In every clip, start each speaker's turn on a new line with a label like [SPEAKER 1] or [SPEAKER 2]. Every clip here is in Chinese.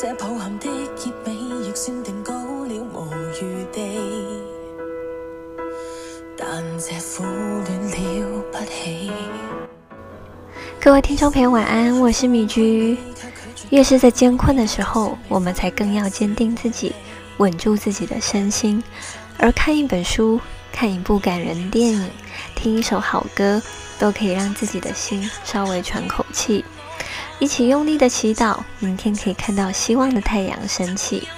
[SPEAKER 1] 这抱憾的结尾，亦算定稿了无余地。但这苦恋了不起。
[SPEAKER 2] 各位听众朋友，晚安，我是米居。越是在艰困的时候，我们才更要坚定自己，稳住自己的身心。而看一本书、看一部感人电影、听一首好歌，都可以让自己的心稍微喘口气。一起用力的祈祷，明天可以看到希望的太阳升起。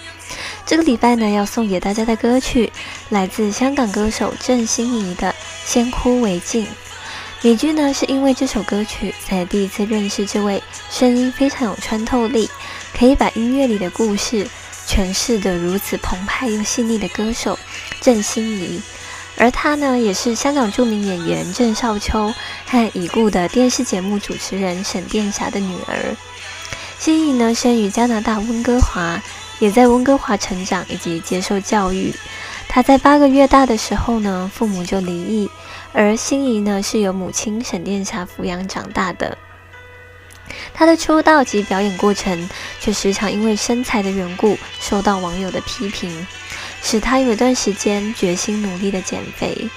[SPEAKER 2] 这个礼拜呢，要送给大家的歌曲，来自香港歌手郑欣宜的《先哭为敬》。米居呢，是因为这首歌曲才第一次认识这位声音非常有穿透力，可以把音乐里的故事诠释得如此澎湃又细腻的歌手郑欣宜。而她呢，也是香港著名演员郑少秋和已故的电视节目主持人沈殿霞的女儿。欣宜呢，生于加拿大温哥华，也在温哥华成长以及接受教育。她在八个月大的时候呢，父母就离异。而心仪呢，是由母亲沈殿霞抚养长大的。她的出道及表演过程，却时常因为身材的缘故受到网友的批评，使她有一段时间决心努力的减肥。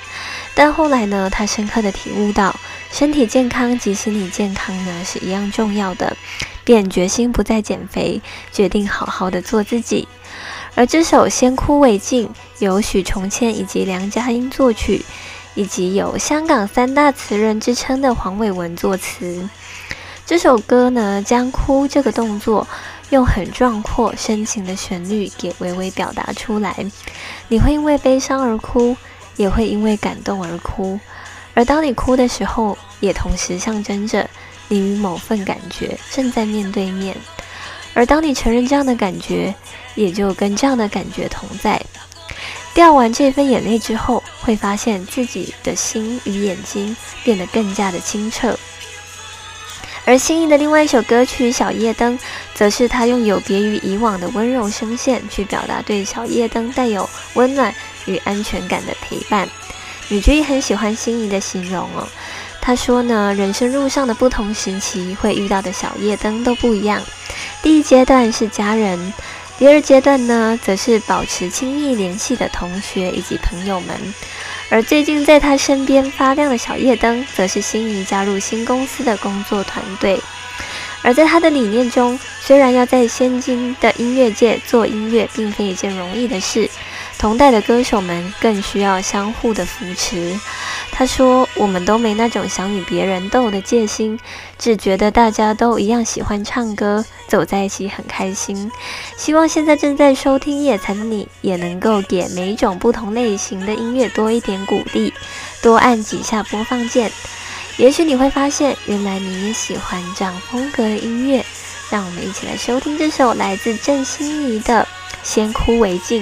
[SPEAKER 2] 但后来呢，她深刻的体悟到，身体健康及心理健康呢是一样重要的，便决心不再减肥，决定好好的做自己。而这首《先哭为敬》由许崇谦以及梁家英作曲。以及有香港三大词人之称的黄伟文作词，这首歌呢，将哭这个动作用很壮阔深情的旋律给微微表达出来。你会因为悲伤而哭，也会因为感动而哭。而当你哭的时候，也同时象征着你与某份感觉正在面对面。而当你承认这样的感觉，也就跟这样的感觉同在。掉完这份眼泪之后，会发现自己的心与眼睛变得更加的清澈。而心仪的另外一首歌曲《小夜灯》，则是他用有别于以往的温柔声线去表达对小夜灯带有温暖与安全感的陪伴。女居很喜欢心仪的形容哦，他说呢，人生路上的不同时期会遇到的小夜灯都不一样。第一阶段是家人。第二阶段呢，则是保持亲密联系的同学以及朋友们，而最近在他身边发亮的小夜灯，则是心仪加入新公司的工作团队。而在他的理念中，虽然要在现今的音乐界做音乐，并非一件容易的事。同代的歌手们更需要相互的扶持。他说：“我们都没那种想与别人斗的戒心，只觉得大家都一样喜欢唱歌，走在一起很开心。希望现在正在收听夜残的你，也能够给每一种不同类型的音乐多一点鼓励，多按几下播放键。也许你会发现，原来你也喜欢这样风格的音乐。让我们一起来收听这首来自郑欣宜的《先哭为敬》。”